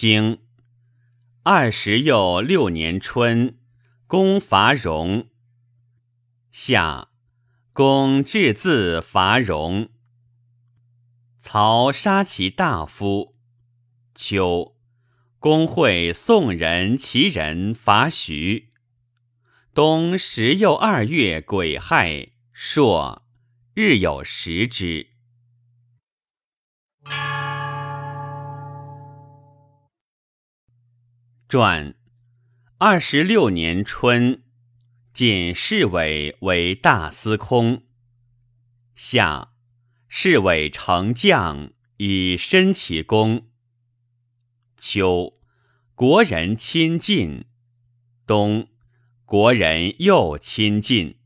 经二十又六年春，公伐戎。夏，公至自伐戎。曹杀其大夫。秋，公会宋人、齐人伐徐。冬十又二月癸亥，朔，日有食之。传二十六年春，晋侍卫为大司空。夏，侍卫丞将以申其功。秋，国人亲近。冬。国人又亲近。